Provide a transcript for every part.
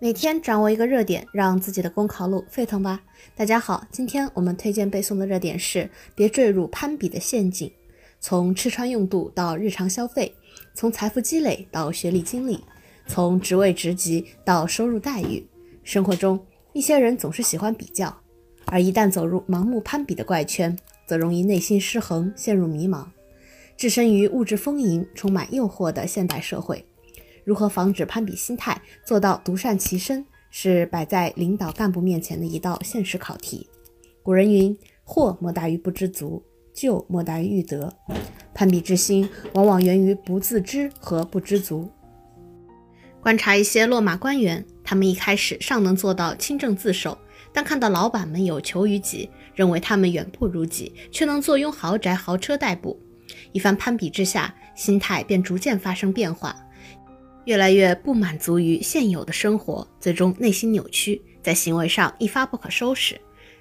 每天掌握一个热点，让自己的公考路沸腾吧！大家好，今天我们推荐背诵的热点是：别坠入攀比的陷阱。从吃穿用度到日常消费，从财富积累到学历经历，从职位职级到收入待遇，生活中一些人总是喜欢比较，而一旦走入盲目攀比的怪圈，则容易内心失衡，陷入迷茫。置身于物质丰盈、充满诱惑的现代社会。如何防止攀比心态，做到独善其身，是摆在领导干部面前的一道现实考题。古人云：“祸莫大于不知足，咎莫大于欲得。”攀比之心往往源于不自知和不知足。观察一些落马官员，他们一开始尚能做到清正自守，但看到老板们有求于己，认为他们远不如己，却能坐拥豪宅豪车代步，一番攀比之下，心态便逐渐发生变化。越来越不满足于现有的生活，最终内心扭曲，在行为上一发不可收拾。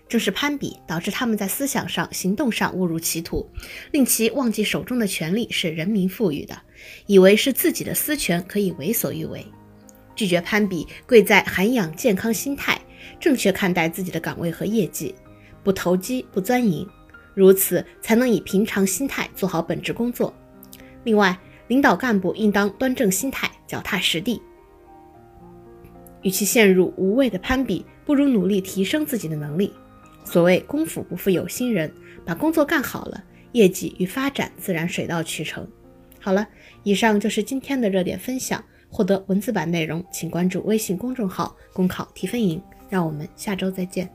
正是攀比导致他们在思想上、行动上误入歧途，令其忘记手中的权力是人民赋予的，以为是自己的私权可以为所欲为。拒绝攀比，贵在涵养健康心态，正确看待自己的岗位和业绩，不投机不钻营，如此才能以平常心态做好本职工作。另外，领导干部应当端正心态，脚踏实地。与其陷入无谓的攀比，不如努力提升自己的能力。所谓功夫不负有心人，把工作干好了，业绩与发展自然水到渠成。好了，以上就是今天的热点分享。获得文字版内容，请关注微信公众号“公考提分营”。让我们下周再见。